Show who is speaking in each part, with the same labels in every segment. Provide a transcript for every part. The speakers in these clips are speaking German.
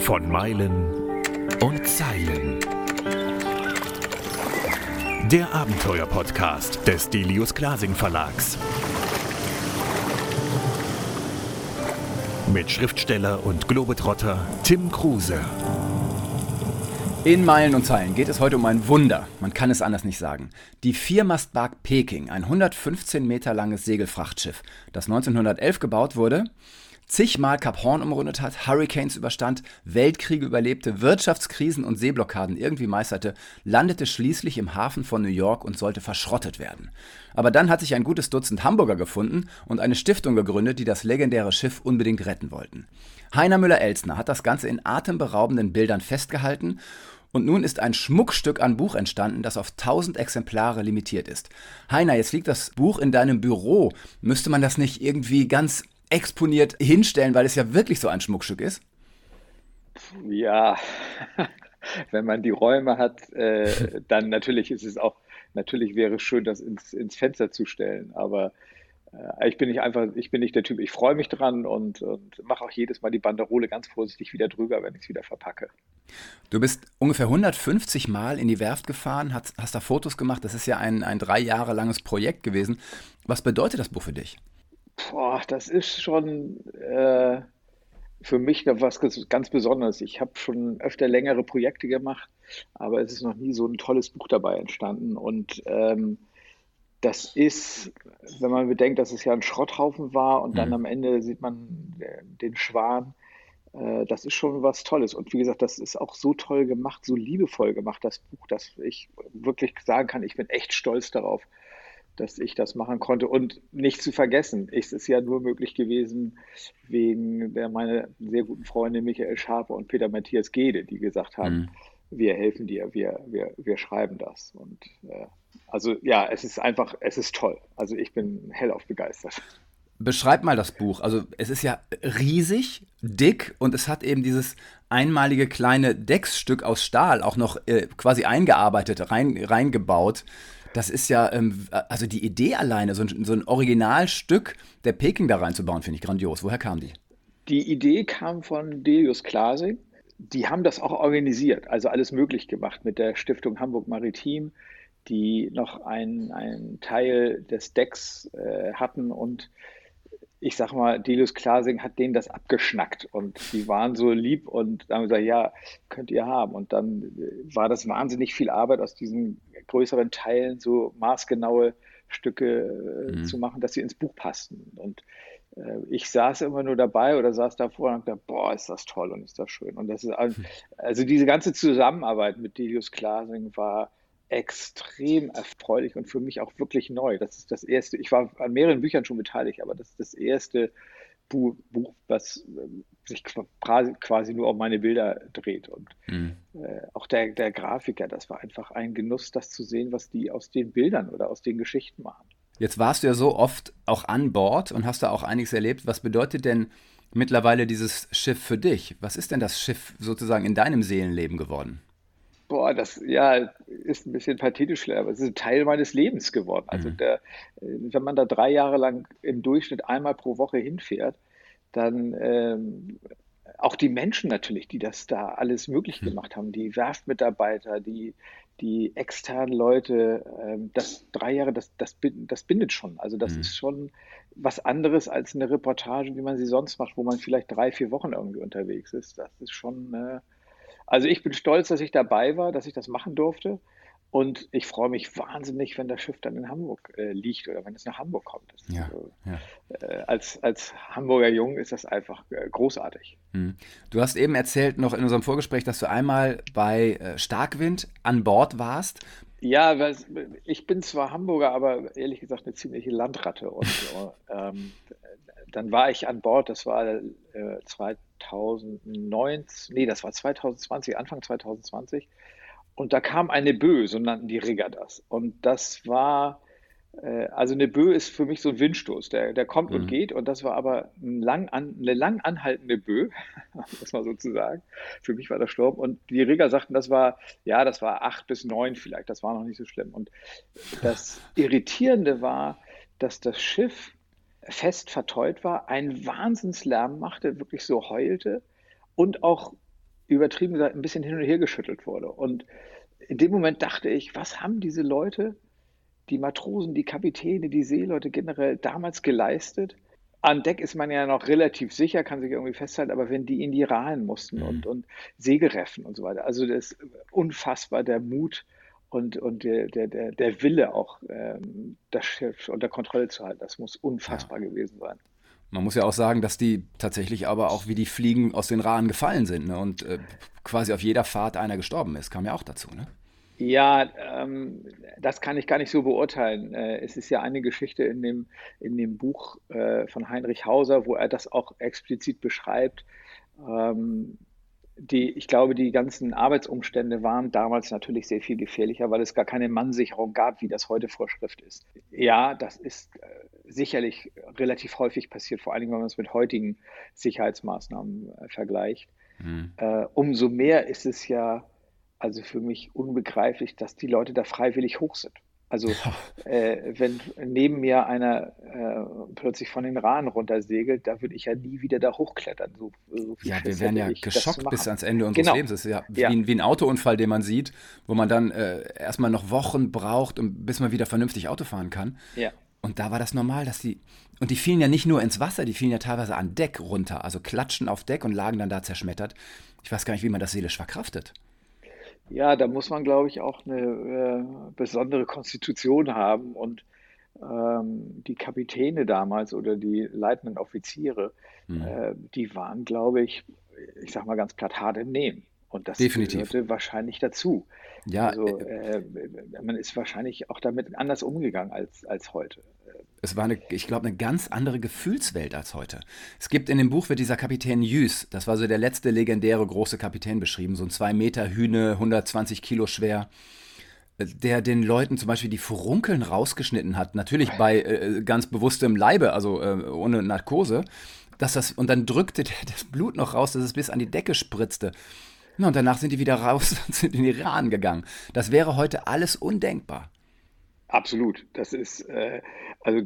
Speaker 1: Von Meilen und Zeilen. Der Abenteuer-Podcast des Delius Glasing Verlags. Mit Schriftsteller und Globetrotter Tim Kruse.
Speaker 2: In Meilen und Zeilen geht es heute um ein Wunder, man kann es anders nicht sagen. Die Viermastbark Peking, ein 115 Meter langes Segelfrachtschiff, das 1911 gebaut wurde, zigmal Kap Horn umrundet hat, Hurricanes überstand, Weltkriege überlebte, Wirtschaftskrisen und Seeblockaden irgendwie meisterte, landete schließlich im Hafen von New York und sollte verschrottet werden. Aber dann hat sich ein gutes Dutzend Hamburger gefunden und eine Stiftung gegründet, die das legendäre Schiff unbedingt retten wollten. Heiner Müller-Elsner hat das Ganze in atemberaubenden Bildern festgehalten und nun ist ein Schmuckstück an Buch entstanden, das auf 1000 Exemplare limitiert ist. Heiner, jetzt liegt das Buch in deinem Büro. Müsste man das nicht irgendwie ganz exponiert hinstellen, weil es ja wirklich so ein Schmuckstück ist?
Speaker 3: Ja, wenn man die Räume hat, äh, dann natürlich ist es auch, natürlich wäre es schön, das ins, ins Fenster zu stellen. Aber äh, ich bin nicht einfach, ich bin nicht der Typ, ich freue mich dran und, und mache auch jedes Mal die Banderole ganz vorsichtig wieder drüber, wenn ich es wieder verpacke.
Speaker 2: Du bist ungefähr 150 Mal in die Werft gefahren, hast, hast da Fotos gemacht. Das ist ja ein, ein drei Jahre langes Projekt gewesen. Was bedeutet das Buch für dich?
Speaker 3: Boah, das ist schon äh, für mich was ganz Besonderes. Ich habe schon öfter längere Projekte gemacht, aber es ist noch nie so ein tolles Buch dabei entstanden. Und ähm, das ist, wenn man bedenkt, dass es ja ein Schrotthaufen war und mhm. dann am Ende sieht man den Schwan, äh, das ist schon was Tolles. Und wie gesagt, das ist auch so toll gemacht, so liebevoll gemacht, das Buch, dass ich wirklich sagen kann, ich bin echt stolz darauf, dass ich das machen konnte. Und nicht zu vergessen, es ist ja nur möglich gewesen wegen der meine sehr guten Freunde Michael Schape und Peter Matthias Gede, die gesagt haben, mhm. wir helfen dir, wir, wir, wir schreiben das. Und äh, also ja, es ist einfach, es ist toll. Also ich bin hellauf begeistert.
Speaker 2: Beschreib mal das Buch. Also es ist ja riesig, dick und es hat eben dieses einmalige kleine Decksstück aus Stahl auch noch äh, quasi eingearbeitet, rein, reingebaut. Das ist ja, ähm, also die Idee alleine, so ein, so ein Originalstück der Peking da reinzubauen, finde ich grandios. Woher kam die?
Speaker 3: Die Idee kam von Delius Klase. Die haben das auch organisiert, also alles möglich gemacht mit der Stiftung Hamburg Maritim die noch einen Teil des Decks äh, hatten und ich sag mal, Delius Klasing hat denen das abgeschnackt und die waren so lieb und haben gesagt, ja, könnt ihr haben. Und dann äh, war das wahnsinnig viel Arbeit aus diesen größeren Teilen so maßgenaue Stücke äh, mhm. zu machen, dass sie ins Buch passten. Und äh, ich saß immer nur dabei oder saß davor und dachte, boah, ist das toll und ist das schön. Und das ist also diese ganze Zusammenarbeit mit Delius Klasing war extrem erfreulich und für mich auch wirklich neu. Das ist das erste, ich war an mehreren Büchern schon beteiligt, aber das ist das erste Buch, was ähm, sich quasi nur um meine Bilder dreht. Und mhm. äh, auch der, der Grafiker, das war einfach ein Genuss, das zu sehen, was die aus den Bildern oder aus den Geschichten machen.
Speaker 2: Jetzt warst du ja so oft auch an Bord und hast da auch einiges erlebt. Was bedeutet denn mittlerweile dieses Schiff für dich? Was ist denn das Schiff sozusagen in deinem Seelenleben geworden?
Speaker 3: Boah, das ja ist ein bisschen pathetisch, aber es ist ein Teil meines Lebens geworden. Also mhm. der, wenn man da drei Jahre lang im Durchschnitt einmal pro Woche hinfährt, dann ähm, auch die Menschen natürlich, die das da alles möglich mhm. gemacht haben, die Werftmitarbeiter, die, die externen Leute, ähm, das drei Jahre, das, das, das bindet schon. Also das mhm. ist schon was anderes als eine Reportage, wie man sie sonst macht, wo man vielleicht drei, vier Wochen irgendwie unterwegs ist. Das ist schon äh, also ich bin stolz, dass ich dabei war, dass ich das machen durfte. Und ich freue mich wahnsinnig, wenn das Schiff dann in Hamburg äh, liegt oder wenn es nach Hamburg kommt. Ja, also, ja. Äh, als, als Hamburger Jung ist das einfach äh, großartig.
Speaker 2: Hm. Du hast eben erzählt noch in unserem Vorgespräch, dass du einmal bei äh, Starkwind an Bord warst.
Speaker 3: Ja, ich bin zwar Hamburger, aber ehrlich gesagt eine ziemliche Landratte. Und ähm, dann war ich an Bord, das war äh, 2019, nee, das war 2020, Anfang 2020. Und da kam eine Bö, so nannten die Rigger das. Und das war, äh, also eine Bö ist für mich so ein Windstoß, der, der kommt mhm. und geht. Und das war aber ein lang an, eine lang anhaltende Bö, muss man sozusagen. Für mich war das Sturm. Und die Rigger sagten, das war, ja, das war acht bis neun vielleicht, das war noch nicht so schlimm. Und das Irritierende war, dass das Schiff fest verteut war, einen Wahnsinnslärm machte, wirklich so heulte und auch übertrieben gesagt ein bisschen hin und her geschüttelt wurde. Und in dem Moment dachte ich, was haben diese Leute, die Matrosen, die Kapitäne, die Seeleute generell damals geleistet? An Deck ist man ja noch relativ sicher, kann sich irgendwie festhalten, aber wenn die in die Rahlen mussten mhm. und, und Segelreffen und so weiter, also das ist unfassbar der Mut und, und der, der, der Wille auch, ähm, das Schiff unter Kontrolle zu halten, das muss unfassbar ja. gewesen sein.
Speaker 2: Man muss ja auch sagen, dass die tatsächlich aber auch wie die Fliegen aus den Rahen gefallen sind ne? und äh, quasi auf jeder Fahrt einer gestorben ist, kam ja auch dazu. Ne?
Speaker 3: Ja, ähm, das kann ich gar nicht so beurteilen. Äh, es ist ja eine Geschichte in dem, in dem Buch äh, von Heinrich Hauser, wo er das auch explizit beschreibt. Ähm, die, ich glaube, die ganzen Arbeitsumstände waren damals natürlich sehr viel gefährlicher, weil es gar keine Mannsicherung gab, wie das heute Vorschrift ist. Ja, das ist äh, sicherlich relativ häufig passiert, vor allem wenn man es mit heutigen Sicherheitsmaßnahmen äh, vergleicht. Mhm. Äh, umso mehr ist es ja also für mich unbegreiflich, dass die Leute da freiwillig hoch sind. Also äh, wenn neben mir einer äh, plötzlich von den Rahnen runtersegelt, da würde ich ja nie wieder da hochklettern. So,
Speaker 2: so ja, wir wären ja geschockt bis ans Ende unseres genau. Lebens. Das ist ja, ja. Wie, ein, wie, ein, Autounfall, den man sieht, wo man dann äh, erstmal noch Wochen braucht, bis man wieder vernünftig Auto fahren kann. Ja. Und da war das normal, dass die. Und die fielen ja nicht nur ins Wasser, die fielen ja teilweise an Deck runter, also klatschen auf Deck und lagen dann da zerschmettert. Ich weiß gar nicht, wie man das seelisch verkraftet.
Speaker 3: Ja, da muss man, glaube ich, auch eine äh, besondere Konstitution haben und ähm, die Kapitäne damals oder die leitenden Offiziere, mhm. äh, die waren, glaube ich, ich sag mal ganz platt hart im Nehmen. Und das
Speaker 2: Definitiv.
Speaker 3: gehörte wahrscheinlich dazu.
Speaker 2: Ja,
Speaker 3: also äh, äh, man ist wahrscheinlich auch damit anders umgegangen als, als heute.
Speaker 2: Es war, eine, ich glaube, eine ganz andere Gefühlswelt als heute. Es gibt in dem Buch wird dieser Kapitän Jüs, das war so der letzte legendäre große Kapitän beschrieben, so ein 2 Meter Hühne, 120 Kilo schwer, der den Leuten zum Beispiel die Furunkeln rausgeschnitten hat, natürlich bei äh, ganz bewusstem Leibe, also äh, ohne Narkose, dass das, und dann drückte der das Blut noch raus, dass es bis an die Decke spritzte. Und danach sind die wieder raus und sind in die Iran gegangen. Das wäre heute alles undenkbar.
Speaker 3: Absolut. Das ist, äh, also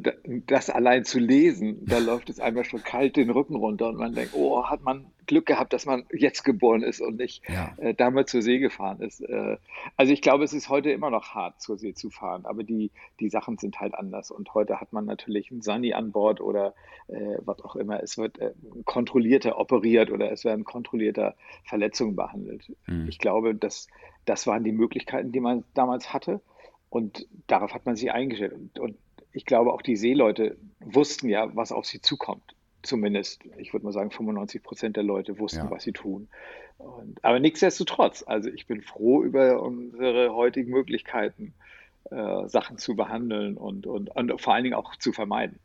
Speaker 3: das allein zu lesen, da läuft es einmal schon kalt den Rücken runter und man denkt, oh, hat man Glück gehabt, dass man jetzt geboren ist und nicht ja. äh, damals zur See gefahren ist. Äh, also ich glaube, es ist heute immer noch hart, zur See zu fahren, aber die, die Sachen sind halt anders. Und heute hat man natürlich einen Sani an Bord oder äh, was auch immer. Es wird äh, kontrollierter operiert oder es werden kontrollierter Verletzungen behandelt. Mhm. Ich glaube, dass das waren die Möglichkeiten, die man damals hatte. Und darauf hat man sich eingestellt. Und, und ich glaube, auch die Seeleute wussten ja, was auf sie zukommt. Zumindest, ich würde mal sagen, 95 Prozent der Leute wussten, ja. was sie tun. Und, aber nichtsdestotrotz, also ich bin froh über unsere heutigen Möglichkeiten, äh, Sachen zu behandeln und, und, und vor allen Dingen auch zu vermeiden.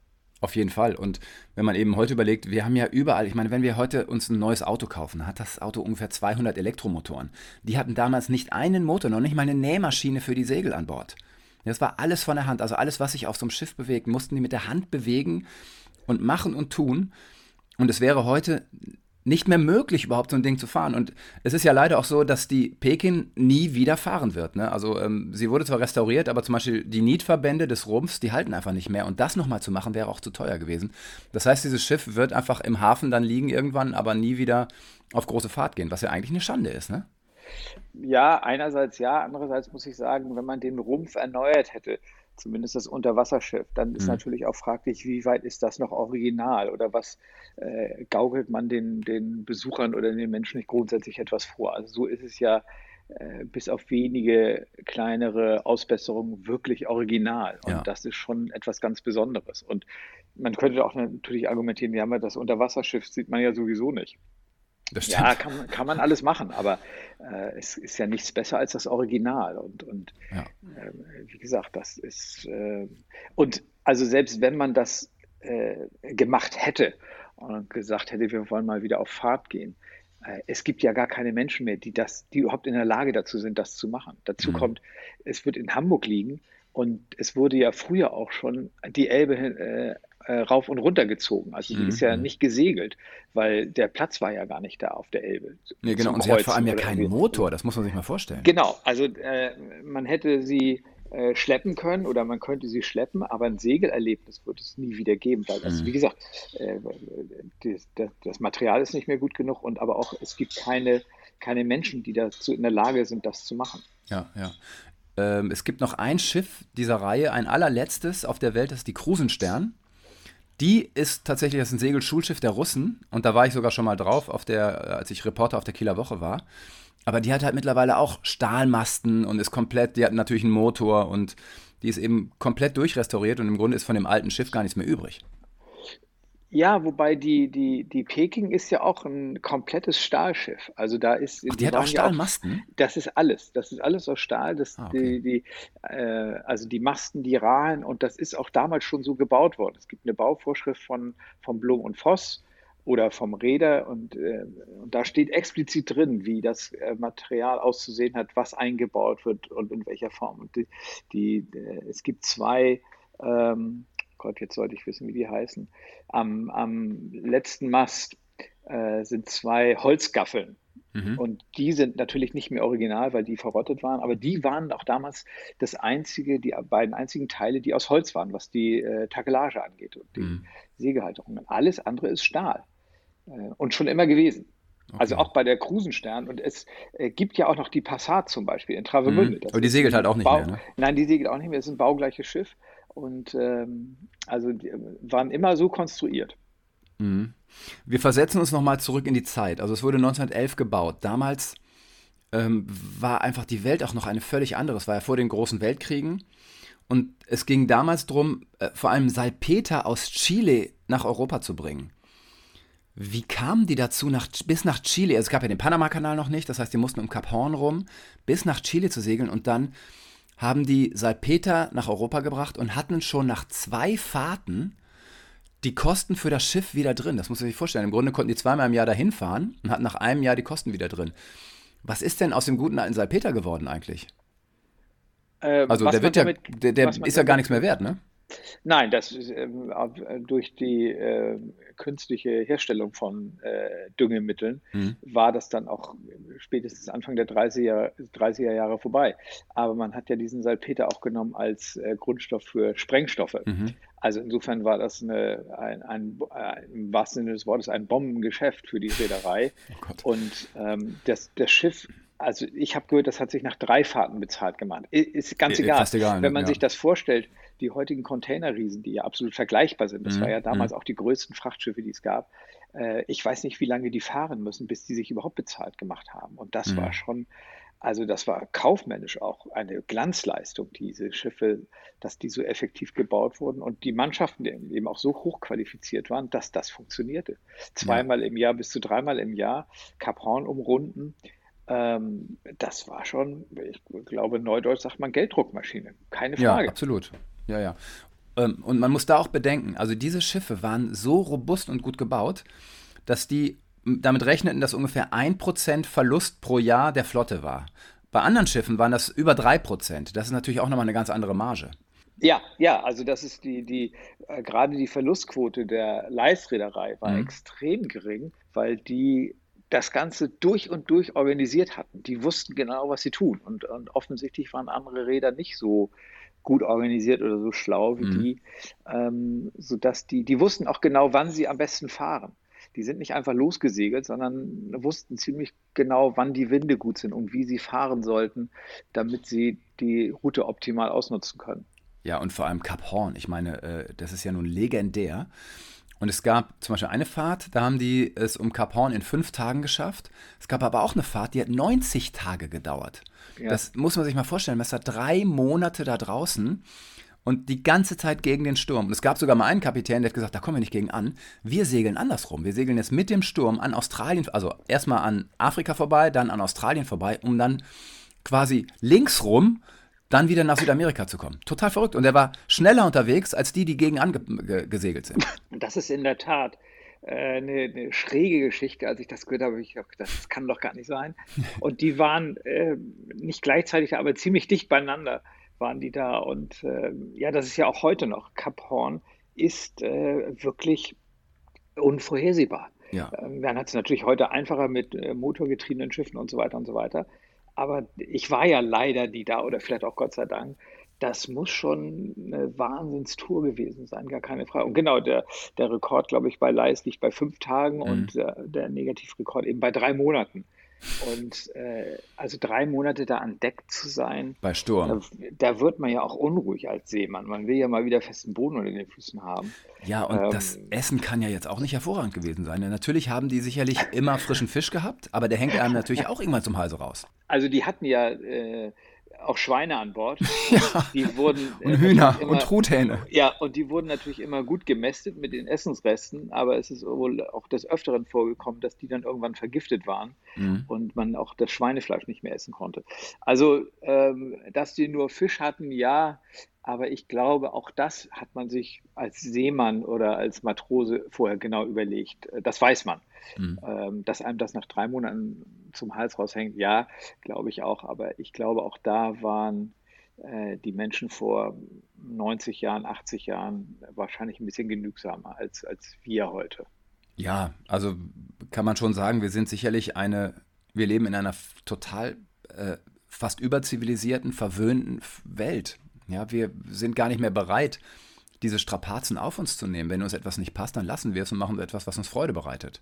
Speaker 2: Auf jeden Fall. Und wenn man eben heute überlegt, wir haben ja überall, ich meine, wenn wir heute uns ein neues Auto kaufen, hat das Auto ungefähr 200 Elektromotoren. Die hatten damals nicht einen Motor, noch nicht mal eine Nähmaschine für die Segel an Bord. Das war alles von der Hand. Also alles, was sich auf so einem Schiff bewegt, mussten die mit der Hand bewegen und machen und tun. Und es wäre heute nicht mehr möglich, überhaupt so ein Ding zu fahren. Und es ist ja leider auch so, dass die Pekin nie wieder fahren wird. Ne? Also ähm, sie wurde zwar restauriert, aber zum Beispiel die Nietverbände des Rumpfs, die halten einfach nicht mehr. Und das nochmal zu machen, wäre auch zu teuer gewesen. Das heißt, dieses Schiff wird einfach im Hafen dann liegen irgendwann, aber nie wieder auf große Fahrt gehen, was ja eigentlich eine Schande ist. Ne?
Speaker 3: Ja, einerseits ja, andererseits muss ich sagen, wenn man den Rumpf erneuert hätte, zumindest das Unterwasserschiff, dann ist mhm. natürlich auch fraglich, wie weit ist das noch original oder was äh, gaukelt man den, den Besuchern oder den Menschen nicht grundsätzlich etwas vor. Also so ist es ja äh, bis auf wenige kleinere Ausbesserungen wirklich original. Und ja. das ist schon etwas ganz Besonderes. Und man könnte auch natürlich argumentieren, ja, das Unterwasserschiff sieht man ja sowieso nicht. Ja, kann, kann man alles machen, aber äh, es ist ja nichts besser als das Original. Und, und ja. äh, wie gesagt, das ist. Äh, und also selbst wenn man das äh, gemacht hätte und gesagt hätte, wir wollen mal wieder auf Fahrt gehen, äh, es gibt ja gar keine Menschen mehr, die das, die überhaupt in der Lage dazu sind, das zu machen. Dazu mhm. kommt, es wird in Hamburg liegen und es wurde ja früher auch schon die Elbe äh, rauf und runter gezogen. Also die mhm. ist ja mhm. nicht gesegelt, weil der Platz war ja gar nicht da auf der Elbe.
Speaker 2: Ja, genau, und sie hat vor allem ja keinen Motor, das muss man sich mal vorstellen.
Speaker 3: Genau, also äh, man hätte sie äh, schleppen können oder man könnte sie schleppen, aber ein Segelerlebnis wird es nie wieder geben, weil das, mhm. wie gesagt, äh, das, das, Material ist nicht mehr gut genug und aber auch es gibt keine, keine Menschen, die dazu in der Lage sind, das zu machen.
Speaker 2: Ja, ja. Ähm, es gibt noch ein Schiff dieser Reihe, ein allerletztes auf der Welt, das ist die Krusenstern. Die ist tatsächlich das ist ein Segelschulschiff der Russen und da war ich sogar schon mal drauf, auf der, äh, als ich Reporter auf der Kieler Woche war. Aber die hat halt mittlerweile auch Stahlmasten und ist komplett, die hat natürlich einen Motor und die ist eben komplett durchrestauriert und im Grunde ist von dem alten Schiff gar nichts mehr übrig.
Speaker 3: Ja, wobei die, die, die Peking ist ja auch ein komplettes Stahlschiff. Also da ist.
Speaker 2: Ach, die hat auch Stahlmasten?
Speaker 3: Auch, das ist alles. Das ist alles aus Stahl. Das, ah, okay. die, die, äh, also die Masten, die Rahlen und das ist auch damals schon so gebaut worden. Es gibt eine Bauvorschrift von, von Blum und Voss oder vom Räder und, äh, und da steht explizit drin, wie das äh, Material auszusehen hat, was eingebaut wird und in welcher Form. Und die, die äh, es gibt zwei ähm, Gott, jetzt sollte ich wissen, wie die heißen. Am, am letzten Mast äh, sind zwei Holzgaffeln. Mhm. Und die sind natürlich nicht mehr original, weil die verrottet waren, aber die waren auch damals das einzige, die beiden einzigen Teile, die aus Holz waren, was die äh, Takelage angeht und die mhm. Segehalterung. Alles andere ist Stahl. Äh, und schon immer gewesen. Okay. Also auch bei der Krusenstern. Und es äh, gibt ja auch noch die Passat zum Beispiel in Travemünde.
Speaker 2: Mhm. Aber die segelt halt auch nicht Bau mehr, ne?
Speaker 3: Nein, die segelt auch nicht mehr. Es ist ein baugleiches Schiff. Und ähm, also die waren immer so konstruiert.
Speaker 2: Mhm. Wir versetzen uns nochmal zurück in die Zeit. Also es wurde 1911 gebaut. Damals ähm, war einfach die Welt auch noch eine völlig andere. Es war ja vor den großen Weltkriegen. Und es ging damals darum, äh, vor allem Salpeter aus Chile nach Europa zu bringen. Wie kamen die dazu, nach, bis nach Chile? Also es gab ja den Panama-Kanal noch nicht, das heißt, die mussten um Kap Horn rum, bis nach Chile zu segeln und dann haben die Salpeter nach Europa gebracht und hatten schon nach zwei Fahrten die Kosten für das Schiff wieder drin. Das muss man sich vorstellen. Im Grunde konnten die zweimal im Jahr dahin fahren und hatten nach einem Jahr die Kosten wieder drin. Was ist denn aus dem guten alten Salpeter geworden eigentlich? Äh, also der wird ja, der, der ist ja gar nichts mehr wert, ne?
Speaker 3: Nein, das ist ähm, äh, durch die äh, künstliche Herstellung von äh, Düngemitteln mhm. war das dann auch spätestens Anfang der 30er, 30er Jahre vorbei. Aber man hat ja diesen Salpeter auch genommen als äh, Grundstoff für Sprengstoffe. Mhm. Also insofern war das eine, ein, ein, ein, im wahrsten Sinne des Wortes ein Bombengeschäft für die Reederei. Oh Und ähm, das, das Schiff also ich habe gehört, das hat sich nach drei Fahrten bezahlt gemacht. Ist ganz egal. egal Wenn man ja. sich das vorstellt, die heutigen Containerriesen, die ja absolut vergleichbar sind, das mhm. war ja damals mhm. auch die größten Frachtschiffe, die es gab. Äh, ich weiß nicht, wie lange die fahren müssen, bis die sich überhaupt bezahlt gemacht haben. Und das mhm. war schon, also das war kaufmännisch auch eine Glanzleistung, diese Schiffe, dass die so effektiv gebaut wurden und die Mannschaften eben auch so hochqualifiziert waren, dass das funktionierte. Zweimal ja. im Jahr bis zu dreimal im Jahr Kap Horn umrunden. Ähm, das war schon, ich glaube, neudeutsch sagt man Gelddruckmaschine. Keine Frage.
Speaker 2: Ja, absolut. Ja, ja. Ähm, und man muss da auch bedenken, also diese Schiffe waren so robust und gut gebaut, dass die damit rechneten, dass ungefähr 1% Verlust pro Jahr der Flotte war. Bei anderen Schiffen waren das über 3%. Das ist natürlich auch nochmal eine ganz andere Marge.
Speaker 3: Ja, ja, also das ist die, die äh, gerade die Verlustquote der Leistreederei war mhm. extrem gering, weil die das Ganze durch und durch organisiert hatten. Die wussten genau, was sie tun. Und, und offensichtlich waren andere Räder nicht so gut organisiert oder so schlau wie mhm. die, ähm, sodass die, die wussten auch genau, wann sie am besten fahren. Die sind nicht einfach losgesegelt, sondern wussten ziemlich genau, wann die Winde gut sind und wie sie fahren sollten, damit sie die Route optimal ausnutzen können.
Speaker 2: Ja, und vor allem Kap Horn. Ich meine, äh, das ist ja nun legendär. Und es gab zum Beispiel eine Fahrt, da haben die es um Kap Horn in fünf Tagen geschafft. Es gab aber auch eine Fahrt, die hat 90 Tage gedauert. Ja. Das muss man sich mal vorstellen. Man ist da drei Monate da draußen und die ganze Zeit gegen den Sturm. Und es gab sogar mal einen Kapitän, der hat gesagt, da kommen wir nicht gegen an. Wir segeln andersrum. Wir segeln jetzt mit dem Sturm an Australien, also erstmal an Afrika vorbei, dann an Australien vorbei, um dann quasi linksrum dann wieder nach Südamerika zu kommen. Total verrückt. Und er war schneller unterwegs als die, die gegen angesegelt sind.
Speaker 3: Das ist in der Tat äh, eine, eine, schräge Geschichte. Als ich das gehört habe, habe ich gedacht, das kann doch gar nicht sein. Und die waren äh, nicht gleichzeitig, aber ziemlich dicht beieinander waren die da. Und äh, ja, das ist ja auch heute noch. Cap Horn ist äh, wirklich unvorhersehbar. Ja. Ähm, man hat es natürlich heute einfacher mit äh, motorgetriebenen Schiffen und so weiter und so weiter. Aber ich war ja leider nie da oder vielleicht auch Gott sei Dank. das muss schon eine Wahnsinnstour gewesen sein, gar keine Frage. Und genau, der, der Rekord, glaube ich, bei Leis liegt bei fünf Tagen mhm. und der, der Negativrekord eben bei drei Monaten. Und äh, also drei Monate da an Deck zu sein.
Speaker 2: Bei Sturm.
Speaker 3: Da, da, wird man ja auch unruhig als Seemann. Man will ja mal wieder festen Boden unter den Füßen haben.
Speaker 2: Ja, und ähm, das Essen kann ja jetzt auch nicht hervorragend gewesen sein. Natürlich haben die sicherlich immer frischen Fisch gehabt, aber der hängt einem natürlich auch irgendwann zum Halse raus.
Speaker 3: Also die hatten ja. Äh, auch Schweine an Bord.
Speaker 2: Ja. Die wurden, und äh, Hühner immer, und Truthähne.
Speaker 3: Ja, und die wurden natürlich immer gut gemästet mit den Essensresten, aber es ist wohl auch des Öfteren vorgekommen, dass die dann irgendwann vergiftet waren mhm. und man auch das Schweinefleisch nicht mehr essen konnte. Also, ähm, dass die nur Fisch hatten, ja, aber ich glaube, auch das hat man sich als Seemann oder als Matrose vorher genau überlegt. Das weiß man. Mhm. Ähm, dass einem das nach drei Monaten zum Hals raushängt, ja, glaube ich auch. Aber ich glaube, auch da waren äh, die Menschen vor 90 Jahren, 80 Jahren wahrscheinlich ein bisschen genügsamer als, als wir heute.
Speaker 2: Ja, also kann man schon sagen, wir sind sicherlich eine, wir leben in einer total äh, fast überzivilisierten, verwöhnten Welt. Ja, wir sind gar nicht mehr bereit, diese Strapazen auf uns zu nehmen. Wenn uns etwas nicht passt, dann lassen wir es und machen etwas, was uns Freude bereitet.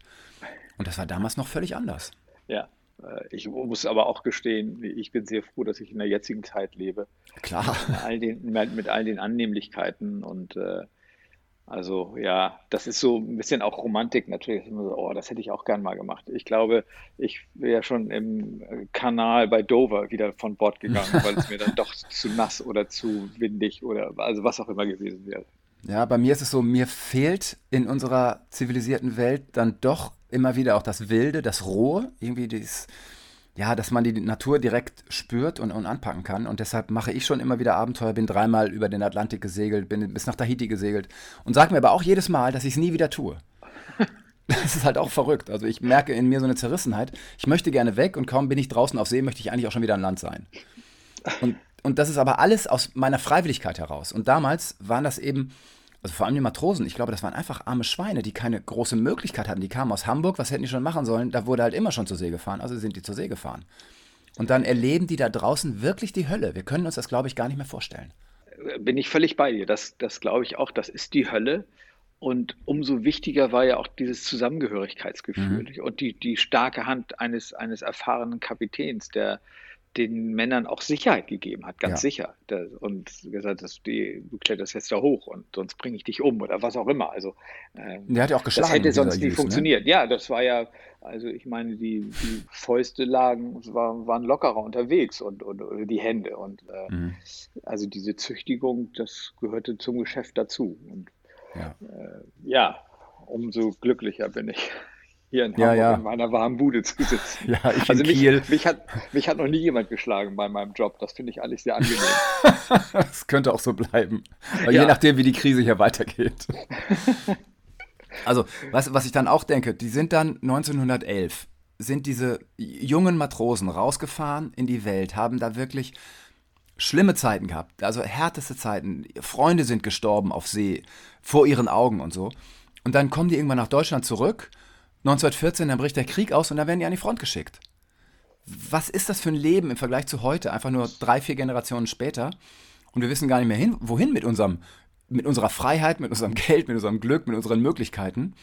Speaker 2: Und das war damals noch völlig anders.
Speaker 3: Ja, äh, ich muss aber auch gestehen, ich bin sehr froh, dass ich in der jetzigen Zeit lebe.
Speaker 2: Klar.
Speaker 3: Mit all den, mit all den Annehmlichkeiten und äh, also ja, das ist so ein bisschen auch Romantik natürlich. So, oh, das hätte ich auch gern mal gemacht. Ich glaube, ich wäre schon im Kanal bei Dover wieder von Bord gegangen, weil es mir dann doch zu nass oder zu windig oder also was auch immer gewesen wäre.
Speaker 2: Ja, bei mir ist es so, mir fehlt in unserer zivilisierten Welt dann doch immer wieder auch das Wilde, das Rohe, irgendwie dieses ja, dass man die Natur direkt spürt und, und anpacken kann. Und deshalb mache ich schon immer wieder Abenteuer, bin dreimal über den Atlantik gesegelt, bin bis nach Tahiti gesegelt und sage mir aber auch jedes Mal, dass ich es nie wieder tue. Das ist halt auch verrückt. Also ich merke in mir so eine Zerrissenheit. Ich möchte gerne weg und kaum bin ich draußen auf See, möchte ich eigentlich auch schon wieder an Land sein. Und, und das ist aber alles aus meiner Freiwilligkeit heraus. Und damals waren das eben also vor allem die Matrosen, ich glaube, das waren einfach arme Schweine, die keine große Möglichkeit hatten. Die kamen aus Hamburg, was hätten die schon machen sollen? Da wurde halt immer schon zur See gefahren, also sind die zur See gefahren. Und dann erleben die da draußen wirklich die Hölle. Wir können uns das, glaube ich, gar nicht mehr vorstellen.
Speaker 3: Bin ich völlig bei dir. Das, das glaube ich auch, das ist die Hölle. Und umso wichtiger war ja auch dieses Zusammengehörigkeitsgefühl mhm. und die, die starke Hand eines, eines erfahrenen Kapitäns, der, den Männern auch Sicherheit gegeben hat, ganz ja. sicher. und gesagt, dass die, du kletterst jetzt da hoch und sonst bringe ich dich um oder was auch immer. Also
Speaker 2: ähm, der hat ja auch geschlagen.
Speaker 3: Das hätte sonst nie Jus, ne? funktioniert. Ne? Ja, das war ja, also ich meine, die, die Fäuste lagen, war, waren lockerer unterwegs und, und, und die Hände. Und äh, mhm. also diese Züchtigung, das gehörte zum Geschäft dazu. Und ja, äh, ja umso glücklicher bin ich hier in Hamburg ja, ja. in meiner warmen Bude zu sitzen.
Speaker 2: Ja, ich also mich, Kiel.
Speaker 3: Mich, hat, mich hat noch nie jemand geschlagen bei meinem Job. Das finde ich alles sehr angenehm.
Speaker 2: das könnte auch so bleiben. Ja. je nachdem, wie die Krise hier weitergeht. Also, was, was ich dann auch denke, die sind dann 1911, sind diese jungen Matrosen rausgefahren in die Welt, haben da wirklich schlimme Zeiten gehabt, also härteste Zeiten. Freunde sind gestorben auf See, vor ihren Augen und so. Und dann kommen die irgendwann nach Deutschland zurück 1914, dann bricht der Krieg aus und dann werden die an die Front geschickt. Was ist das für ein Leben im Vergleich zu heute? Einfach nur drei, vier Generationen später. Und wir wissen gar nicht mehr hin, wohin mit unserem, mit unserer Freiheit, mit unserem Geld, mit unserem Glück, mit unseren Möglichkeiten.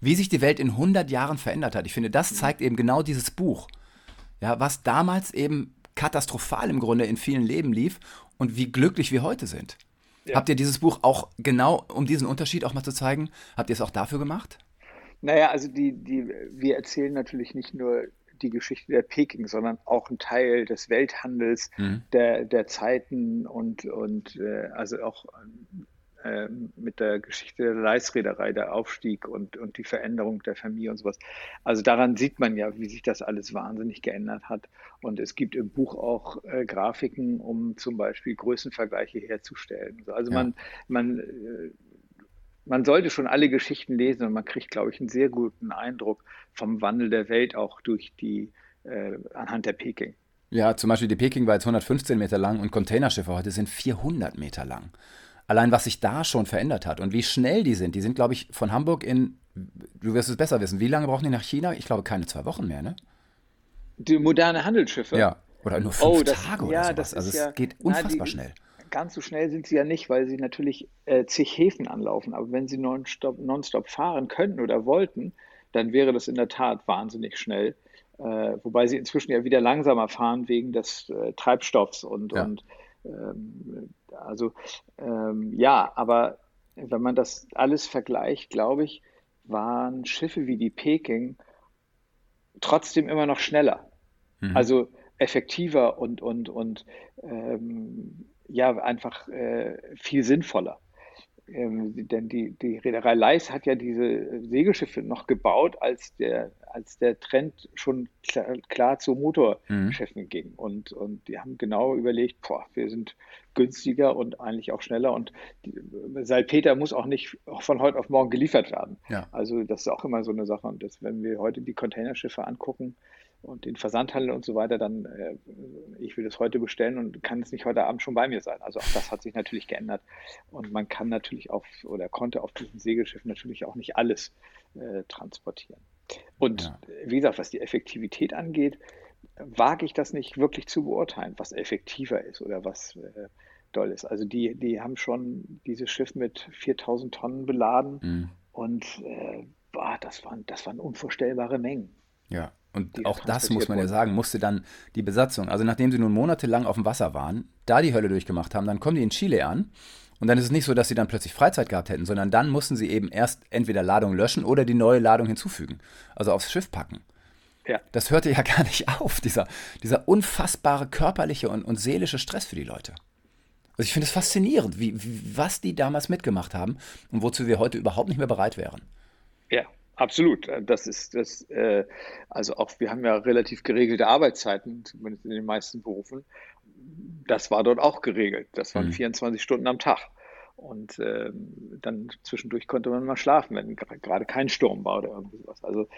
Speaker 2: Wie sich die Welt in 100 Jahren verändert hat. Ich finde, das zeigt eben genau dieses Buch. Ja, was damals eben katastrophal im Grunde in vielen Leben lief und wie glücklich wir heute sind. Ja. Habt ihr dieses Buch auch genau, um diesen Unterschied auch mal zu zeigen, habt ihr es auch dafür gemacht?
Speaker 3: Naja, also die, die, wir erzählen natürlich nicht nur die Geschichte der Peking, sondern auch ein Teil des Welthandels, mhm. der, der Zeiten und, und äh, also auch äh, mit der Geschichte der Leisreederei, der Aufstieg und, und die Veränderung der Familie und sowas. Also daran sieht man ja, wie sich das alles wahnsinnig geändert hat. Und es gibt im Buch auch äh, Grafiken, um zum Beispiel Größenvergleiche herzustellen. Also ja. man, man äh, man sollte schon alle Geschichten lesen und man kriegt, glaube ich, einen sehr guten Eindruck vom Wandel der Welt auch durch die, äh, anhand der Peking.
Speaker 2: Ja, zum Beispiel die Peking war jetzt 115 Meter lang und Containerschiffe heute sind 400 Meter lang. Allein was sich da schon verändert hat und wie schnell die sind. Die sind, glaube ich, von Hamburg in, du wirst es besser wissen, wie lange brauchen die nach China? Ich glaube, keine zwei Wochen mehr, ne?
Speaker 3: Die moderne Handelsschiffe?
Speaker 2: Ja, oder nur fünf oh, das, Tage oder ja, sowas. Also es ja, geht unfassbar na, die, schnell
Speaker 3: ganz so schnell sind sie ja nicht, weil sie natürlich äh, zig Häfen anlaufen. Aber wenn sie nonstop, nonstop fahren könnten oder wollten, dann wäre das in der Tat wahnsinnig schnell. Äh, wobei sie inzwischen ja wieder langsamer fahren wegen des äh, Treibstoffs und, ja. und ähm, also ähm, ja, aber wenn man das alles vergleicht, glaube ich, waren Schiffe wie die Peking trotzdem immer noch schneller. Mhm. Also effektiver und, und, und ähm, ja, einfach äh, viel sinnvoller. Ähm, denn die, die Reederei Leis hat ja diese Segelschiffe noch gebaut, als der, als der Trend schon klar, klar zu Motorschiffen mhm. ging. Und, und die haben genau überlegt, boah, wir sind günstiger und eigentlich auch schneller. Und die, Salpeter muss auch nicht von heute auf morgen geliefert werden. Ja. Also das ist auch immer so eine Sache. Und das, wenn wir heute die Containerschiffe angucken, und den Versandhandel und so weiter, dann äh, ich will das heute bestellen und kann es nicht heute Abend schon bei mir sein. Also auch das hat sich natürlich geändert und man kann natürlich auf oder konnte auf diesem Segelschiff natürlich auch nicht alles äh, transportieren. Und ja. wie gesagt, was die Effektivität angeht, wage ich das nicht wirklich zu beurteilen, was effektiver ist oder was äh, doll ist. Also die, die haben schon dieses Schiff mit 4000 Tonnen beladen mhm. und äh, boah, das, waren, das waren unvorstellbare Mengen.
Speaker 2: Ja, und auch das muss man ja sagen, musste dann die Besatzung, also nachdem sie nun monatelang auf dem Wasser waren, da die Hölle durchgemacht haben, dann kommen die in Chile an. Und dann ist es nicht so, dass sie dann plötzlich Freizeit gehabt hätten, sondern dann mussten sie eben erst entweder Ladung löschen oder die neue Ladung hinzufügen. Also aufs Schiff packen. Ja. Das hörte ja gar nicht auf, dieser, dieser unfassbare körperliche und, und seelische Stress für die Leute. Also ich finde es faszinierend, wie, wie, was die damals mitgemacht haben und wozu wir heute überhaupt nicht mehr bereit wären.
Speaker 3: Ja, Absolut. Das ist das, äh, also auch wir haben ja relativ geregelte Arbeitszeiten, zumindest in den meisten Berufen. Das war dort auch geregelt. Das waren mhm. 24 Stunden am Tag. Und äh, dann zwischendurch konnte man mal schlafen, wenn gerade kein Sturm war oder irgendwie sowas. Also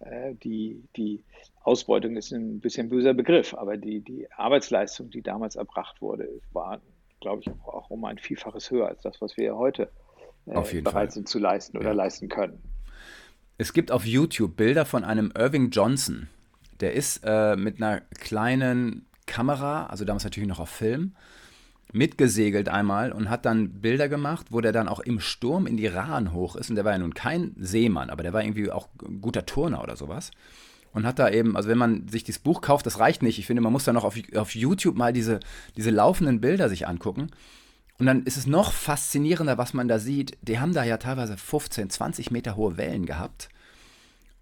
Speaker 3: äh, die, die Ausbeutung ist ein bisschen böser Begriff, aber die, die Arbeitsleistung, die damals erbracht wurde, war, glaube ich, auch um ein Vielfaches höher als das, was wir heute äh, bereit Fall. sind zu leisten oder ja. leisten können.
Speaker 2: Es gibt auf YouTube Bilder von einem Irving Johnson. Der ist äh, mit einer kleinen Kamera, also damals natürlich noch auf Film, mitgesegelt einmal und hat dann Bilder gemacht, wo der dann auch im Sturm in die Rahen hoch ist. Und der war ja nun kein Seemann, aber der war irgendwie auch ein guter Turner oder sowas. Und hat da eben, also wenn man sich dieses Buch kauft, das reicht nicht. Ich finde, man muss dann noch auf, auf YouTube mal diese, diese laufenden Bilder sich angucken. Und dann ist es noch faszinierender, was man da sieht. Die haben da ja teilweise 15, 20 Meter hohe Wellen gehabt.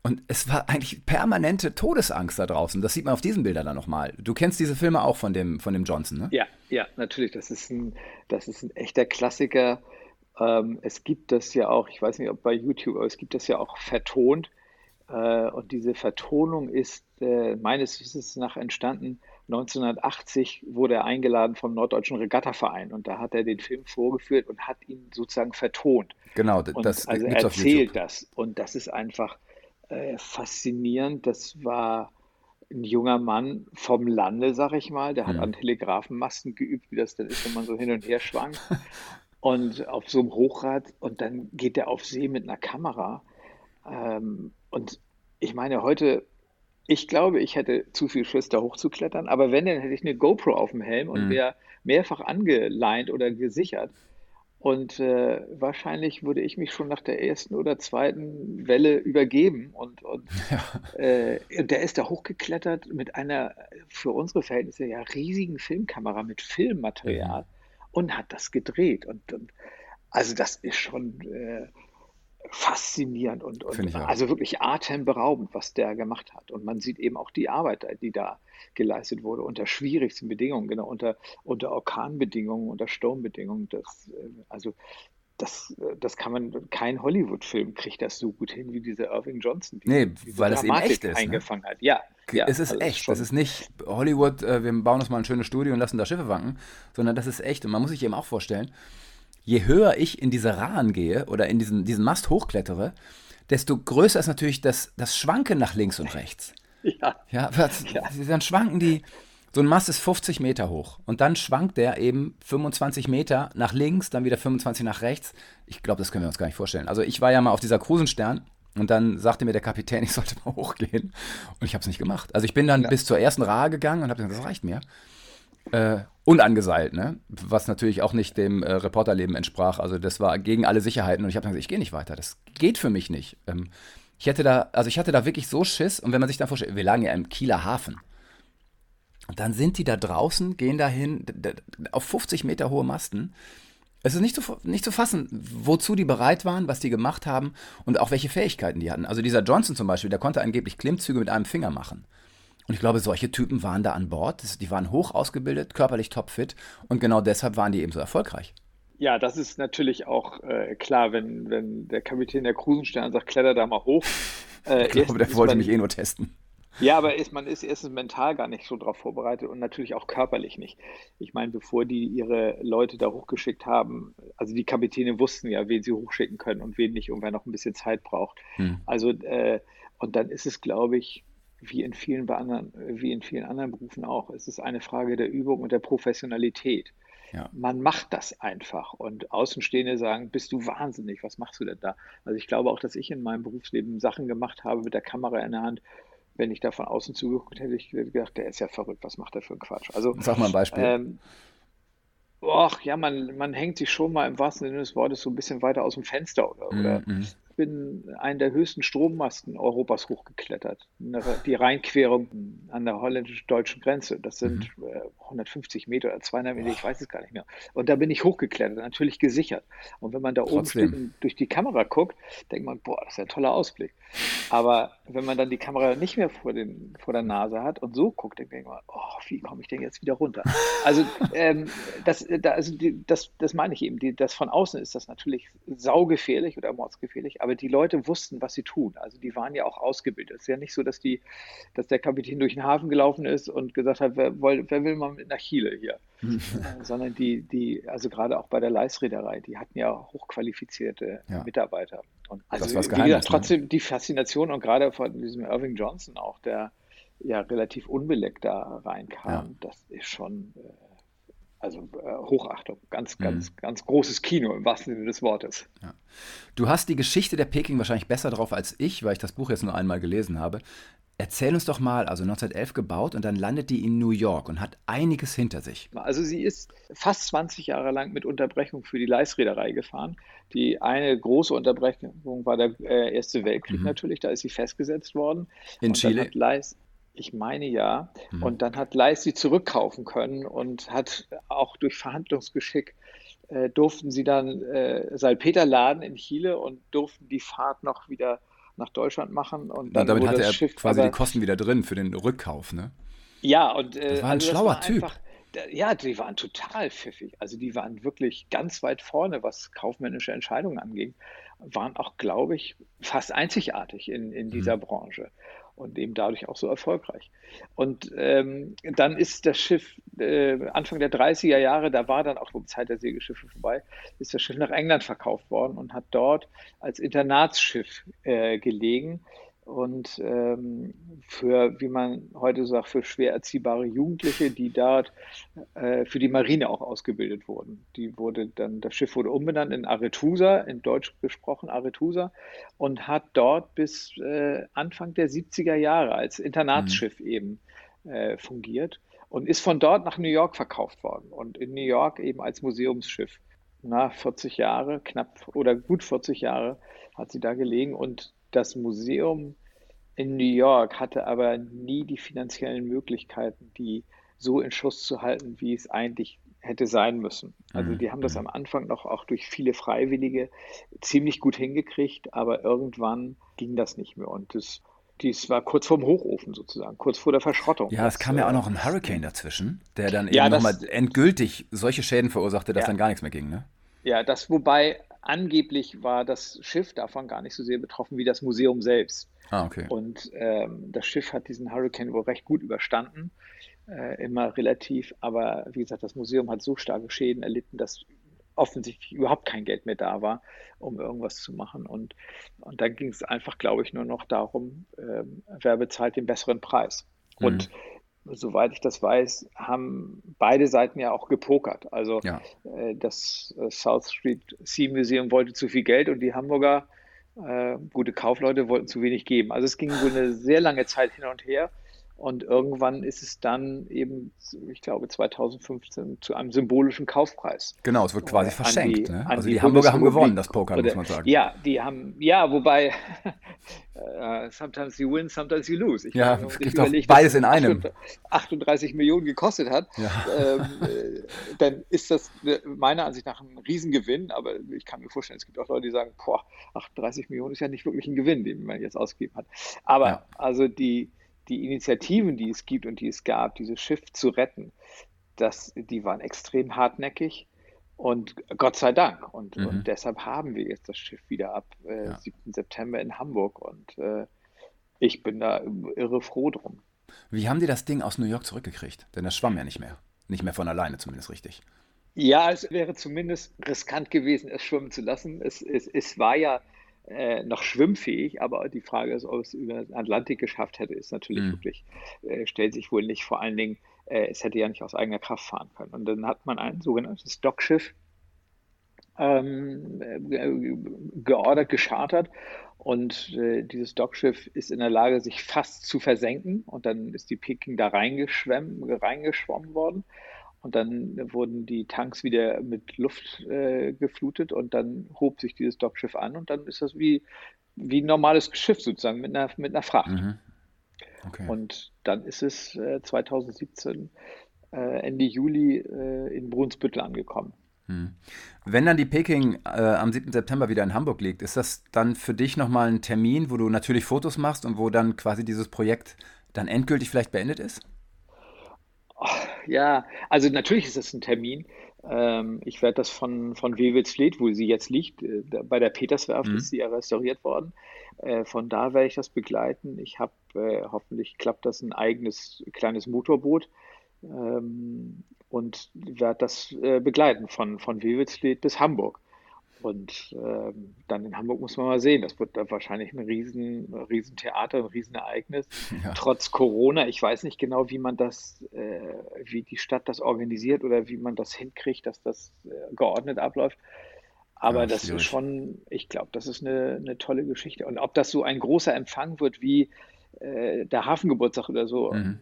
Speaker 2: Und es war eigentlich permanente Todesangst da draußen. Das sieht man auf diesen Bildern dann nochmal. Du kennst diese Filme auch von dem, von dem Johnson, ne?
Speaker 3: Ja, ja, natürlich. Das ist ein, das ist ein echter Klassiker. Ähm, es gibt das ja auch, ich weiß nicht, ob bei YouTube, aber es gibt das ja auch vertont. Äh, und diese Vertonung ist äh, meines Wissens nach entstanden 1980 wurde er eingeladen vom Norddeutschen Regattaverein und da hat er den Film vorgeführt und hat ihn sozusagen vertont.
Speaker 2: Genau,
Speaker 3: das und also er erzählt das und das ist einfach äh, faszinierend. Das war ein junger Mann vom Lande, sag ich mal, der hat mhm. an Telegrafenmasten geübt, wie das dann ist, wenn man so hin und her schwankt. und auf so einem Hochrad und dann geht er auf See mit einer Kamera. Ähm, und ich meine, heute ich glaube, ich hätte zu viel Schiss, da hochzuklettern. Aber wenn, dann hätte ich eine GoPro auf dem Helm und mhm. wäre mehrfach angeleint oder gesichert. Und äh, wahrscheinlich würde ich mich schon nach der ersten oder zweiten Welle übergeben. Und, und, ja. äh, und der ist da hochgeklettert mit einer für unsere Verhältnisse ja riesigen Filmkamera mit Filmmaterial mhm. und hat das gedreht. Und, und also das ist schon äh, faszinierend und, und also wirklich atemberaubend, was der gemacht hat. Und man sieht eben auch die Arbeit, die da geleistet wurde, unter schwierigsten Bedingungen, genau, unter, unter Orkanbedingungen, unter Sturmbedingungen. Das, äh, also das, äh, das kann man, kein Hollywood-Film kriegt das so gut hin wie dieser Irving Johnson. Die,
Speaker 2: nee, weil das eben echt ist.
Speaker 3: Ne? Eingefangen ne? hat. Ja,
Speaker 2: ja, es ist also echt. Das ist nicht Hollywood, äh, wir bauen uns mal ein schönes Studio und lassen da Schiffe wanken, sondern das ist echt. Und man muss sich eben auch vorstellen, je höher ich in diese Rahen gehe oder in diesen, diesen Mast hochklettere, desto größer ist natürlich das, das Schwanken nach links und rechts. Ja. Ja, ja. Dann schwanken die. So ein Mast ist 50 Meter hoch und dann schwankt der eben 25 Meter nach links, dann wieder 25 nach rechts. Ich glaube, das können wir uns gar nicht vorstellen. Also ich war ja mal auf dieser Cruisenstern und dann sagte mir der Kapitän, ich sollte mal hochgehen und ich habe es nicht gemacht. Also ich bin dann ja. bis zur ersten Rahe gegangen und habe gesagt, das reicht mir. Äh, unangeseilt, ne? Was natürlich auch nicht dem äh, Reporterleben entsprach. Also das war gegen alle Sicherheiten und ich habe gesagt, ich gehe nicht weiter. Das geht für mich nicht. Ähm, ich hätte da, also ich hatte da wirklich so Schiss und wenn man sich dann vorstellt, wir lagen ja im Kieler Hafen. Und dann sind die da draußen, gehen dahin auf 50 Meter hohe Masten. Es ist nicht zu, nicht zu fassen, wozu die bereit waren, was die gemacht haben und auch welche Fähigkeiten die hatten. Also dieser Johnson zum Beispiel, der konnte angeblich Klimmzüge mit einem Finger machen. Und ich glaube, solche Typen waren da an Bord. Die waren hoch ausgebildet, körperlich topfit und genau deshalb waren die eben so erfolgreich.
Speaker 3: Ja, das ist natürlich auch äh, klar, wenn, wenn der Kapitän der Cruisenstern sagt, kletter da mal hoch.
Speaker 2: Äh, ich glaube, der wollte man, mich eh nur testen.
Speaker 3: Ja, aber ist, man ist erstens mental gar nicht so darauf vorbereitet und natürlich auch körperlich nicht. Ich meine, bevor die ihre Leute da hochgeschickt haben, also die Kapitäne wussten ja, wen sie hochschicken können und wen nicht und wer noch ein bisschen Zeit braucht. Hm. Also, äh, und dann ist es, glaube ich, wie in vielen anderen, wie in vielen anderen Berufen auch. Es ist eine Frage der Übung und der Professionalität. Ja. Man macht das einfach und Außenstehende sagen, bist du wahnsinnig, was machst du denn da? Also ich glaube auch, dass ich in meinem Berufsleben Sachen gemacht habe mit der Kamera in der Hand. Wenn ich da von außen zugeguckt hätte, ich gedacht, der ist ja verrückt, was macht der für einen Quatsch? Also,
Speaker 2: Sag mal ein Beispiel. Ähm,
Speaker 3: Och, ja, man, man hängt sich schon mal im wahrsten Sinne des Wortes so ein bisschen weiter aus dem Fenster oder, oder mm -hmm bin einen der höchsten Strommasten Europas hochgeklettert. Die Rheinquerung an der holländisch-deutschen Grenze. Das sind mhm. 150 Meter oder 200 Meter, ich weiß es gar nicht mehr. Und da bin ich hochgeklettert, natürlich gesichert. Und wenn man da oben steht und durch die Kamera guckt, denkt man, boah, das ist ein toller Ausblick. Aber wenn man dann die Kamera nicht mehr vor, den, vor der Nase hat und so guckt, dann denkt man, oh, wie komme ich denn jetzt wieder runter? Also, ähm, das, da, also die, das, das meine ich eben. Die, das von außen ist das natürlich saugefährlich oder mordsgefährlich, aber die Leute wussten, was sie tun. Also die waren ja auch ausgebildet. Es ist ja nicht so, dass, die, dass der Kapitän durch den Hafen gelaufen ist und gesagt hat, wer, wer will mal mit nach Chile hier? äh, sondern die, die, also gerade auch bei der Leisreederei, die hatten ja hochqualifizierte ja. Mitarbeiter. Und also, das wie gesagt, ne? trotzdem die Faszination und gerade von diesem Irving Johnson auch, der ja relativ unbeleckt da reinkam, ja. das ist schon äh, also äh, Hochachtung, ganz, mhm. ganz, mhm. ganz großes Kino im wahrsten Sinne des Wortes.
Speaker 2: Ja. Du hast die Geschichte der Peking wahrscheinlich besser drauf als ich, weil ich das Buch jetzt nur einmal gelesen habe. Erzähl uns doch mal, also 1911 gebaut und dann landet die in New York und hat einiges hinter sich.
Speaker 3: Also sie ist fast 20 Jahre lang mit Unterbrechung für die Leisreederei gefahren. Die eine große Unterbrechung war der äh, Erste Weltkrieg mhm. natürlich, da ist sie festgesetzt worden.
Speaker 2: In und Chile?
Speaker 3: Leis, ich meine ja. Mhm. Und dann hat Leis sie zurückkaufen können und hat auch durch Verhandlungsgeschick äh, durften sie dann äh, Salpeter laden in Chile und durften die Fahrt noch wieder nach Deutschland machen. Und dann
Speaker 2: ja, damit hatte er Schiff quasi aber, die Kosten wieder drin für den Rückkauf, ne?
Speaker 3: Ja, und
Speaker 2: äh, das war ein also schlauer war Typ. Einfach,
Speaker 3: ja, die waren total pfiffig. Also die waren wirklich ganz weit vorne, was kaufmännische Entscheidungen anging. Waren auch, glaube ich, fast einzigartig in, in dieser mhm. Branche und eben dadurch auch so erfolgreich. Und ähm, dann ist das Schiff äh, Anfang der 30er Jahre, da war dann auch die Zeit der Segelschiffe vorbei, ist das Schiff nach England verkauft worden und hat dort als Internatsschiff äh, gelegen und ähm, für, wie man heute sagt, für schwer erziehbare Jugendliche, die dort äh, für die Marine auch ausgebildet wurden. Die wurde dann, das Schiff wurde umbenannt in Aretusa, in Deutsch gesprochen Aretusa, und hat dort bis äh, Anfang der 70er Jahre als Internatsschiff mhm. eben äh, fungiert und ist von dort nach New York verkauft worden und in New York eben als Museumsschiff. Na, 40 Jahre, knapp oder gut 40 Jahre hat sie da gelegen und das Museum in New York hatte aber nie die finanziellen Möglichkeiten, die so in Schuss zu halten, wie es eigentlich hätte sein müssen. Also mhm. die haben das mhm. am Anfang noch auch durch viele Freiwillige ziemlich gut hingekriegt, aber irgendwann ging das nicht mehr und das dies war kurz vorm Hochofen sozusagen, kurz vor der Verschrottung.
Speaker 2: Ja, es kam ja auch noch ein Hurricane dazwischen, der dann eben ja, nochmal endgültig solche Schäden verursachte, dass ja, dann gar nichts mehr ging, ne?
Speaker 3: Ja, das wobei angeblich war das Schiff davon gar nicht so sehr betroffen wie das Museum selbst.
Speaker 2: Ah, okay.
Speaker 3: Und ähm, das Schiff hat diesen Hurricane wohl recht gut überstanden, äh, immer relativ. Aber wie gesagt, das Museum hat so starke Schäden erlitten, dass offensichtlich überhaupt kein Geld mehr da war, um irgendwas zu machen. Und, und dann ging es einfach, glaube ich, nur noch darum, äh, wer bezahlt den besseren Preis. Mhm. Soweit ich das weiß, haben beide Seiten ja auch gepokert. Also ja. äh, das äh, South Street Sea Museum wollte zu viel Geld und die Hamburger äh, gute Kaufleute wollten zu wenig geben. Also es ging wohl eine sehr lange Zeit hin und her. Und irgendwann ist es dann eben, ich glaube, 2015 zu einem symbolischen Kaufpreis.
Speaker 2: Genau, es wird quasi äh, verschenkt. Die, ne? Also die, die Hamburger haben gewonnen, das Poker, muss man sagen.
Speaker 3: Ja, die haben, ja, wobei uh, sometimes you win, sometimes you lose.
Speaker 2: Ich ja, es gibt überlegt, beides in einem.
Speaker 3: 38 Millionen gekostet hat, ja. ähm, äh, dann ist das meiner Ansicht nach ein Riesengewinn, aber ich kann mir vorstellen, es gibt auch Leute, die sagen, boah, 38 Millionen ist ja nicht wirklich ein Gewinn, den man jetzt ausgegeben hat. Aber ja. also die, die Initiativen, die es gibt und die es gab, dieses Schiff zu retten, das, die waren extrem hartnäckig. Und Gott sei Dank. Und, mhm. und deshalb haben wir jetzt das Schiff wieder ab äh, ja. 7. September in Hamburg. Und äh, ich bin da irre froh drum.
Speaker 2: Wie haben die das Ding aus New York zurückgekriegt? Denn das schwamm ja nicht mehr. Nicht mehr von alleine, zumindest richtig.
Speaker 3: Ja, es wäre zumindest riskant gewesen, es schwimmen zu lassen. Es, es, es war ja äh, noch schwimmfähig, aber die Frage ist, ob es über den Atlantik geschafft hätte, ist natürlich mhm. wirklich, äh, stellt sich wohl nicht. Vor allen Dingen, äh, es hätte ja nicht aus eigener Kraft fahren können. Und dann hat man ein sogenanntes Dockschiff ähm, äh, geordert, geschartert. Und äh, dieses Dockschiff ist in der Lage, sich fast zu versenken. Und dann ist die Peking da reingeschwommen, reingeschwommen worden. Und dann wurden die Tanks wieder mit Luft äh, geflutet und dann hob sich dieses Dockschiff an und dann ist das wie, wie ein normales Schiff sozusagen mit einer, mit einer Fracht. Mhm. Okay. Und dann ist es äh, 2017 äh, Ende Juli äh, in Brunsbüttel angekommen.
Speaker 2: Mhm. Wenn dann die Peking äh, am 7. September wieder in Hamburg liegt, ist das dann für dich nochmal ein Termin, wo du natürlich Fotos machst und wo dann quasi dieses Projekt dann endgültig vielleicht beendet ist?
Speaker 3: Ja, also natürlich ist es ein Termin. Ähm, ich werde das von, von Wewelsfleet, wo sie jetzt liegt, äh, bei der Peterswerft mhm. ist sie ja restauriert worden. Äh, von da werde ich das begleiten. Ich habe, äh, hoffentlich klappt das, ein eigenes kleines Motorboot ähm, und werde das begleiten von, von Wewelsfleet bis Hamburg. Und ähm, dann in Hamburg muss man mal sehen, das wird da wahrscheinlich ein riesen, riesen Theater, ein Riesenereignis. Ja. Trotz Corona, ich weiß nicht genau, wie man das, äh, wie die Stadt das organisiert oder wie man das hinkriegt, dass das äh, geordnet abläuft. Aber ja, das ist schon, ich glaube, das ist eine, eine tolle Geschichte. Und ob das so ein großer Empfang wird wie äh, der Hafengeburtstag oder so, mhm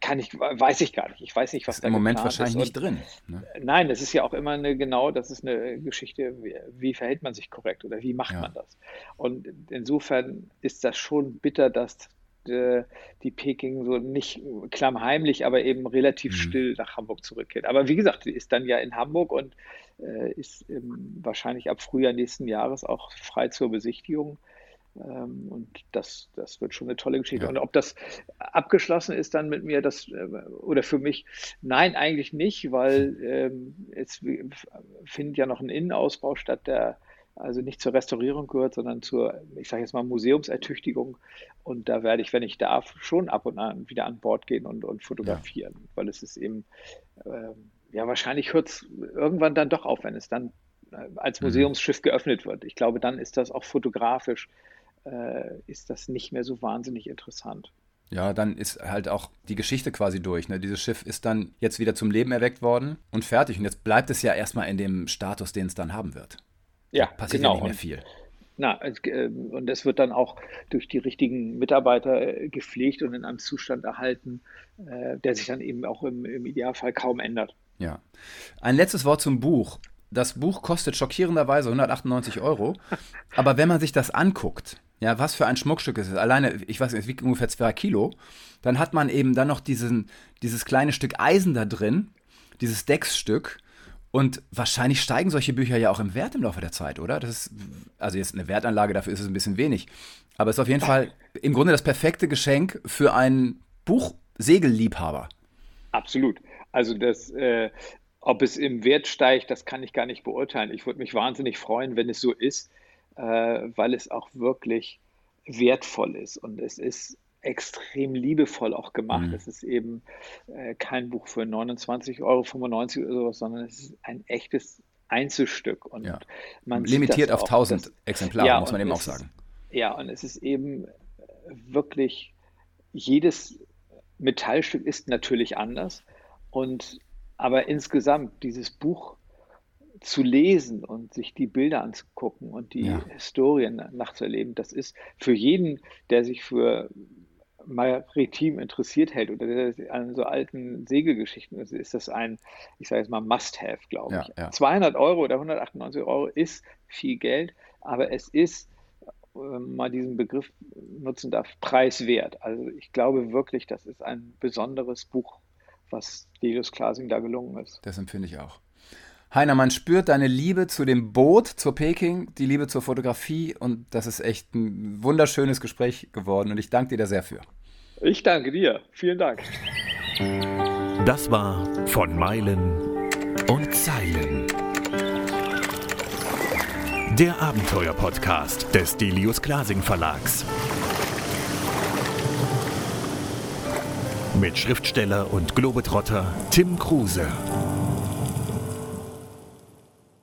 Speaker 3: kann ich, weiß ich gar nicht. Ich weiß nicht, was
Speaker 2: ist da im Moment wahrscheinlich nicht drin.
Speaker 3: Ne? Nein, das ist ja auch immer eine, genau, das ist eine Geschichte, wie, wie verhält man sich korrekt oder wie macht ja. man das? Und insofern ist das schon bitter, dass die, die Peking so nicht klammheimlich, aber eben relativ mhm. still nach Hamburg zurückkehrt. Aber wie gesagt, die ist dann ja in Hamburg und äh, ist wahrscheinlich ab Frühjahr nächsten Jahres auch frei zur Besichtigung. Ähm, und das, das wird schon eine tolle Geschichte. Ja. Und ob das abgeschlossen ist dann mit mir, das äh, oder für mich, nein, eigentlich nicht, weil ähm, es findet ja noch ein Innenausbau statt, der also nicht zur Restaurierung gehört, sondern zur, ich sage jetzt mal, Museumsertüchtigung. Und da werde ich, wenn ich darf, schon ab und an wieder an Bord gehen und, und fotografieren, ja. weil es ist eben, äh, ja, wahrscheinlich hört es irgendwann dann doch auf, wenn es dann äh, als mhm. Museumsschiff geöffnet wird. Ich glaube, dann ist das auch fotografisch äh, ist das nicht mehr so wahnsinnig interessant.
Speaker 2: Ja, dann ist halt auch die Geschichte quasi durch. Ne? Dieses Schiff ist dann jetzt wieder zum Leben erweckt worden und fertig. Und jetzt bleibt es ja erstmal in dem Status, den es dann haben wird.
Speaker 3: Ja, passiert genau. ja nicht mehr viel. Na, äh, und es wird dann auch durch die richtigen Mitarbeiter äh, gepflegt und in einem Zustand erhalten, der sich dann eben auch im, im Idealfall kaum ändert.
Speaker 2: Ja. Ein letztes Wort zum Buch. Das Buch kostet schockierenderweise 198 Euro. Aber wenn man sich das anguckt, ja, was für ein Schmuckstück ist es. Alleine, ich weiß nicht, es wiegt ungefähr zwei Kilo. Dann hat man eben dann noch diesen, dieses kleine Stück Eisen da drin, dieses Decksstück. Und wahrscheinlich steigen solche Bücher ja auch im Wert im Laufe der Zeit, oder? Das ist, also jetzt eine Wertanlage, dafür ist es ein bisschen wenig. Aber es ist auf jeden Fall im Grunde das perfekte Geschenk für einen Buchsegelliebhaber.
Speaker 3: Absolut. Also das, äh, ob es im Wert steigt, das kann ich gar nicht beurteilen. Ich würde mich wahnsinnig freuen, wenn es so ist äh, weil es auch wirklich wertvoll ist und es ist extrem liebevoll auch gemacht. Mhm. Es ist eben äh, kein Buch für 29,95 Euro oder sowas, sondern es ist ein echtes Einzelstück. Und
Speaker 2: ja. man Limitiert auf 1000 das, Exemplare, ja, muss man eben auch sagen.
Speaker 3: Ist, ja, und es ist eben wirklich, jedes Metallstück ist natürlich anders. Und aber insgesamt, dieses Buch zu lesen und sich die Bilder anzugucken und die ja. Historien nachzuerleben, das ist für jeden, der sich für maritim interessiert hält oder an so alten Segelgeschichten ist, ist das ein, ich sage jetzt mal, Must-Have, glaube ich. Ja, ja. 200 Euro oder 198 Euro ist viel Geld, aber es ist, wenn man diesen Begriff nutzen darf, preiswert. Also ich glaube wirklich, das ist ein besonderes Buch, was Delius Klasing da gelungen ist.
Speaker 2: Das empfinde ich auch. Heiner, man spürt deine Liebe zu dem Boot, zur Peking, die Liebe zur Fotografie und das ist echt ein wunderschönes Gespräch geworden und ich danke dir da sehr für.
Speaker 3: Ich danke dir. Vielen Dank.
Speaker 1: Das war von Meilen und Zeilen. Der Abenteuer-Podcast des Delius Glasing Verlags. Mit Schriftsteller und Globetrotter Tim Kruse.